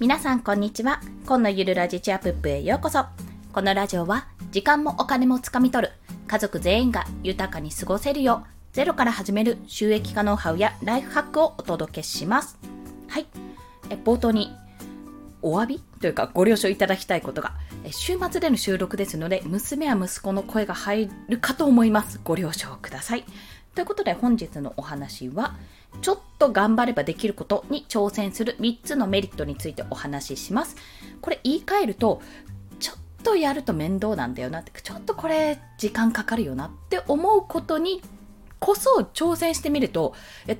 皆さんこんにちは。今のゆるラジチアプップへようこそ。このラジオは時間もお金もつかみ取る。家族全員が豊かに過ごせるようゼロから始める収益化ノウハウやライフハックをお届けします。はい。え冒頭にお詫びというかご了承いただきたいことが週末での収録ですので娘や息子の声が入るかと思います。ご了承ください。ということで本日のお話はちょっと頑張ればできることに挑戦する3つのメリットについてお話しします。これ言い換えると、ちょっとやると面倒なんだよなって、ちょっとこれ時間かかるよなって思うことにこそ挑戦してみると、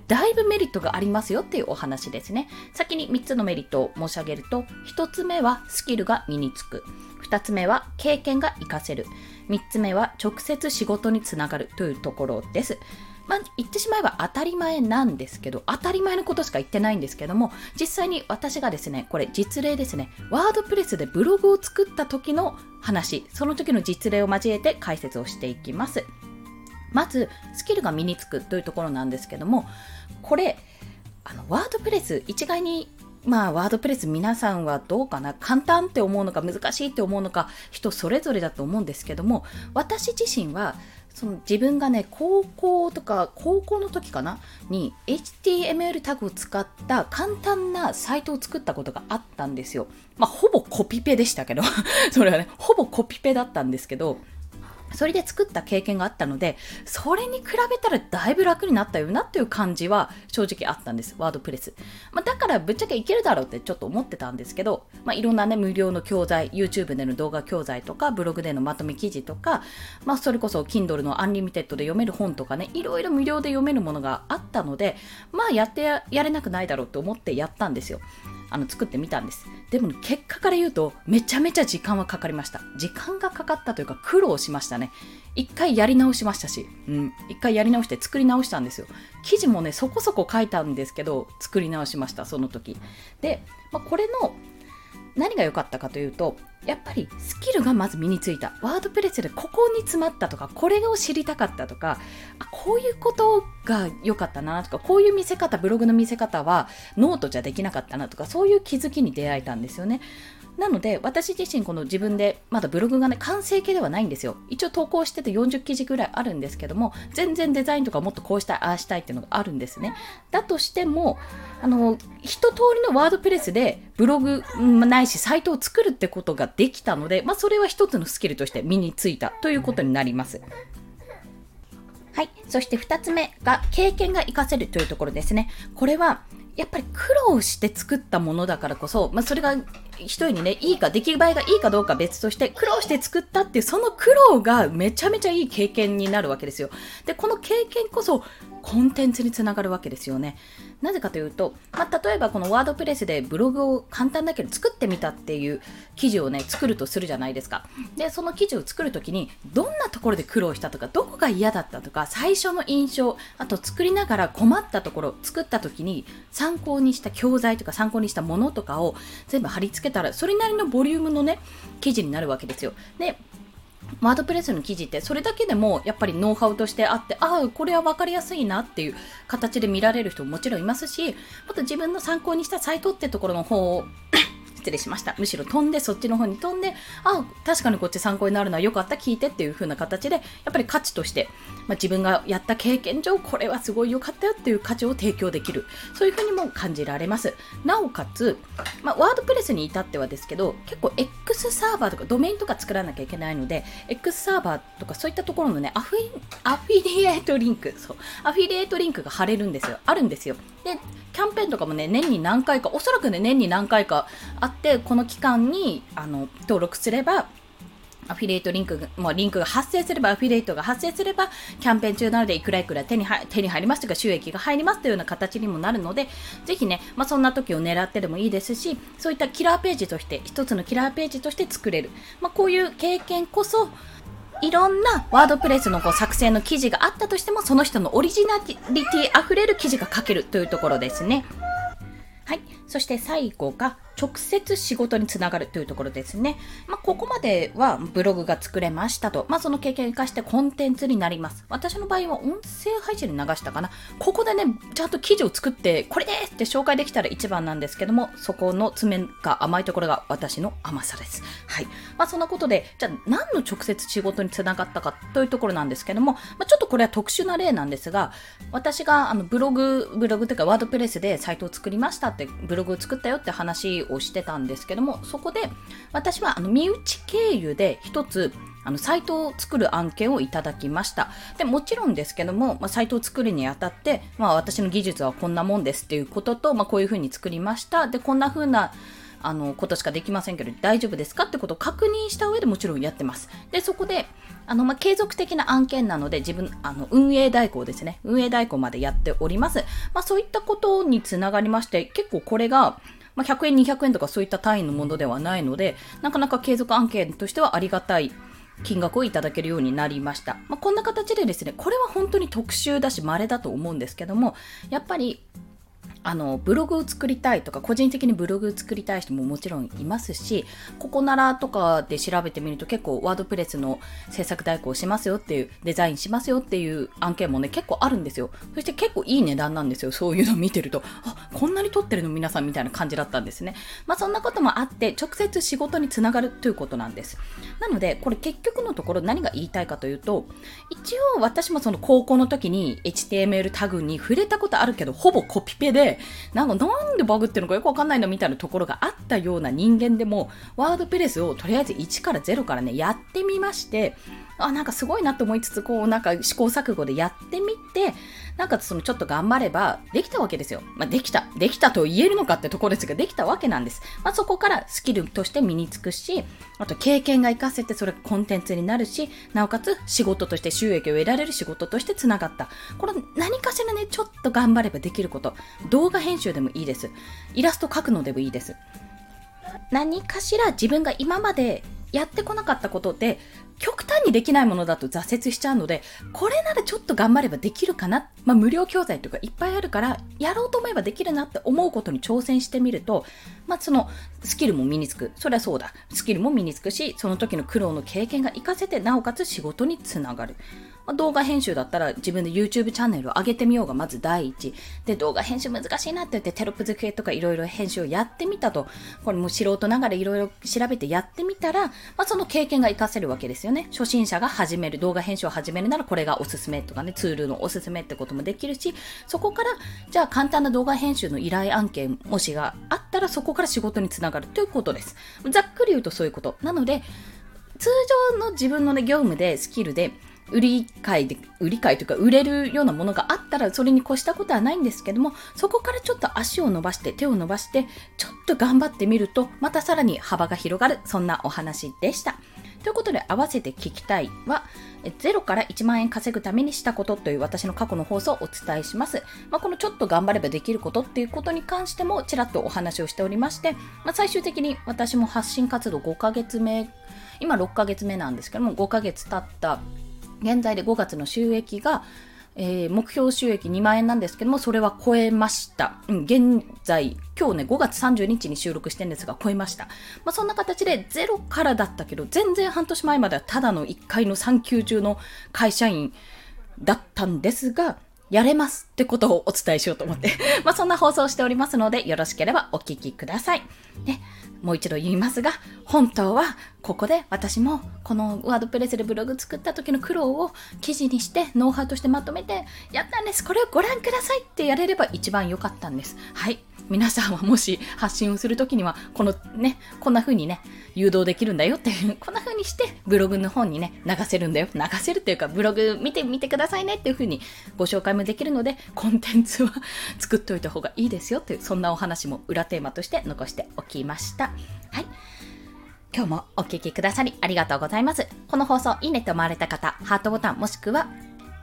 だいぶメリットがありますよっていうお話ですね。先に3つのメリットを申し上げると、1つ目はスキルが身につく。2つ目は経験が活かせる。3つ目は直接仕事につながるというところです。まあ、言ってしまえば当たり前なんですけど、当たり前のことしか言ってないんですけども、実際に私がですね、これ実例ですね、ワードプレスでブログを作った時の話、その時の実例を交えて解説をしていきます。まず、スキルが身につくというところなんですけども、これ、あのワードプレス一概にまあ、ワードプレス皆さんはどうかな？簡単って思うのか難しいって思うのか人それぞれだと思うんですけども私自身はその自分がね高校とか高校の時かな？に HTML タグを使った簡単なサイトを作ったことがあったんですよ。まあほぼコピペでしたけど。それはねほぼコピペだったんですけどそれで作った経験があったので、それに比べたらだいぶ楽になったよなっていう感じは正直あったんです。ワードプレス。まあ、だからぶっちゃけいけるだろうってちょっと思ってたんですけど、まあ、いろんなね、無料の教材、YouTube での動画教材とか、ブログでのまとめ記事とか、まあ、それこそ Kindle の Unlimited で読める本とかね、いろいろ無料で読めるものがあったので、まあ、やってやれなくないだろうと思ってやったんですよ。あの作ってみたんです。でも、結果から言うと、めちゃめちゃ時間はかかりました。時間がかかったというか、苦労しましたね。一回やり直しましたし、うん、一回やり直して作り直したんですよ。記事もね、そこそこ書いたんですけど、作り直しました、その時。で、まあ、これの何が良かったかというと、やっぱりスキルがまず身についた。 WordPress でここに詰まったとか、これを知りたかったとか、あこういうことが良かったなとか、こういう見せ方、ブログの見せ方はノートじゃできなかったなとか、そういう気づきに出会えたんですよね。なので、私自身この自分で、まだブログがね、完成形ではないんですよ。一応投稿してて40記事ぐらいあるんですけども、全然デザインとかもっとこうしたい、ああしたいっていうのがあるんですね。だとしても、あの、一通りのワードプレスでブログないしサイトを作るってことができたので、まあ、それは一つのスキルとして身についたということになります。はい。そして2つ目が経験が活かせるというところですね。これはやっぱり苦労して作ったものだからこそ、まあ、それが一人にね、いいか、出来栄えがいいかどうか別として、苦労して作ったっていう、その苦労がめちゃめちゃいい経験になるわけですよ。で、この経験こそ、コンテンツにつながるわけですよね。なぜかというと、まあ、例えばこのワードプレスでブログを簡単だけど作ってみたっていう記事をね、作るとするじゃないですか。で、その記事を作るときに、どんなところで苦労したとか、どこが嫌だったとか、最初の印象、あと作りながら困ったところ、作ったときに参考にした教材とか参考にしたものとかを全部貼り付けたら、それなりのボリュームのね、記事になるわけですよ。で、ワードプレスの記事ってそれだけでもやっぱりノウハウとしてあってああこれは分かりやすいなっていう形で見られる人ももちろんいますしもっと自分の参考にしたサイトってところの方を失礼しました。むしろ飛んで、そっちの方に飛んで、あ、確かにこっち参考になるのは良かった、聞いてっていう風な形で、やっぱり価値として、まあ、自分がやった経験上、これはすごい良かったよっていう価値を提供できる。そういう風にも感じられます。なおかつ、まあ、 WordPress に至ってはですけど、結構 X サーバーとかドメインとか作らなきゃいけないので、X サーバーとかそういったところのね、アフィアフィリエイトリンク、そう、アフィリエイトリンクが貼れるんですよ。あるんですよ。で、キャンペーンとかもね、年に何回か、おそらくね、年に何回かあって、この期間にあの登録すれば、アフィリエイトリンクが、もリンクが発生すれば、アフィリエイトが発生すれば、キャンペーン中なので、いくらいくら手に手に入りますとか、収益が入りますというような形にもなるので、ぜひね、まあ、そんな時を狙ってでもいいですし、そういったキラーページとして、一つのキラーページとして作れる。まあ、こういう経験こそ、いろんなワードプレスのこう作成の記事があったとしても、その人のオリジナリティ溢れる記事が書けるというところですね。はい。そして最後が直接仕事につながるというところですね。まあ、ここまではブログが作れましたと。まあ、その経験を生かしてコンテンツになります。私の場合は音声配信に流したかな。ここでね、ちゃんと記事を作って、これですって紹介できたら一番なんですけども、そこの爪が甘いところが私の甘さです。はい。まあ、そんなことで、じゃあ何の直接仕事につながったかというところなんですけども、まあ、ちょっとこれは特殊な例なんですが、私があのブログ、ブログというかワードプレスでサイトを作りましたって、ブログを作ったよって話をしてたんですけども、そこで私はあの身内経由で一つあのサイトを作る案件をいただきました。でもちろんですけども、まあ、サイトを作るにあたって、まあ、私の技術はこんなもんですっていうことと、まあ、こういうふうに作りました。で、こんなふうなあのことしかできませんけど大丈夫ですか？ってことを確認した上でもちろんやってます。で、そこで、あの、まあ、継続的な案件なので自分、あの、運営代行ですね。運営代行までやっております。まあ、そういったことにつながりまして、結構これが、まあ、100円、200円とかそういった単位のものではないので、なかなか継続案件としてはありがたい金額をいただけるようになりました。まあ、こんな形でですね、これは本当に特殊だし稀だと思うんですけども、やっぱりあのブログを作りたいとか個人的にブログを作りたい人ももちろんいますしここならとかで調べてみると結構ワードプレスの制作代行しますよっていうデザインしますよっていう案件もね結構あるんですよ。そして結構いい値段なんですよ。そういうのを見てると。あこんなに撮ってるの皆さんみたいな感じだったんですね。まあそんなこともあって直接仕事につながるということなんです。なのでこれ結局のところ何が言いたいかというと一応私もその高校の時に HTML タグに触れたことあるけどほぼコピペでなんかなんでバグってるのかよくわかんないのみたいなところがあったような人間でも、ワードプレスをとりあえず1から0からね、やってみまして、あ、なんかすごいなと思いつつ、こう、なんか試行錯誤でやってみて、なんかそのちょっと頑張ればできたわけですよ。まあ、できた。できたと言えるのかってところですが、できたわけなんです。まあ、そこからスキルとして身につくし、あと経験が活かせてそれがコンテンツになるし、なおかつ仕事として収益を得られる仕事としてつながった。これ何かしらね、ちょっと頑張ればできること。動画編集でもいいです。イラスト描くのでもいいです。何かしら自分が今までやってこなかったことで極端にできないものだと挫折しちゃうので、これならちょっと頑張ればできるかな。まあ、無料教材とかいっぱいあるから、やろうと思えばできるなって思うことに挑戦してみると、まあ、そのスキルも身につく。そりゃそうだ。スキルも身につくし、その時の苦労の経験が活かせて、なおかつ仕事につながる。まあ、動画編集だったら自分で YouTube チャンネルを上げてみようがまず第一。で、動画編集難しいなって言ってテロップ付けとかいろいろ編集をやってみたと。これも素人ながらいろいろ調べてやってみたら、まあ、その経験が活かせるわけですよね。初心者が始める、動画編集を始めるならこれがおすすめとかね、ツールのおすすめってこともできるし、そこから、じゃあ簡単な動画編集の依頼案件、もしがあったらそこから仕事につながるということです。ざっくり言うとそういうこと。なので、通常の自分のね、業務で、スキルで、売り買いで、売り買いというか売れるようなものがあったらそれに越したことはないんですけども、そこからちょっと足を伸ばして、手を伸ばして、ちょっと頑張ってみると、またさらに幅が広がる、そんなお話でした。ということで、合わせて聞きたいは、0から1万円稼ぐためにしたことという私の過去の放送をお伝えします。まあ、このちょっと頑張ればできることっていうことに関してもちらっとお話をしておりまして、まあ、最終的に私も発信活動5ヶ月目、今6ヶ月目なんですけども、5ヶ月経った現在で5月の収益が、えー、目標収益2万円なんですけども、それは超えました。うん、現在、今日ね、5月30日に収録してるんですが、超えました。まあ、そんな形で、ゼロからだったけど、全然半年前まではただの1回の産休中の会社員だったんですが、やれますってことをお伝えしようと思ってまあそんな放送をしておりますので、よろしければお聞きください。ね、もう一度言いますが、本当はここで私もこのワードプレスでブログ作った時の苦労を記事にしてノウハウとしてまとめてやったんです。これをご覧くださいってやれれば一番良かったんです。はい。皆さんはもし発信をするときには、このね、こんな風にね、誘導できるんだよっていう、こんな風にしてブログの本にね、流せるんだよ。流せるっていうか、ブログ見てみてくださいねっていう風にご紹介もできるので、コンテンツは 作っておいた方がいいですよっていう、そんなお話も裏テーマとして残しておきました。はい。今日もお聴きくださりありがとうございます。この放送いいねと思われた方、ハートボタンもしくは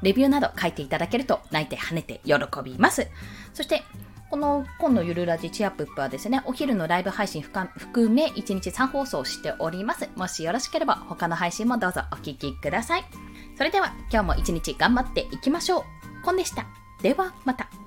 レビューなど書いていただけると泣いて跳ねて喜びます。そして、この今度ゆるラジチアプップはですね、お昼のライブ配信含め1日3放送しております。もしよろしければ他の配信もどうぞお聴きください。それでは今日も一日頑張っていきましょう。コンでした。ではまた。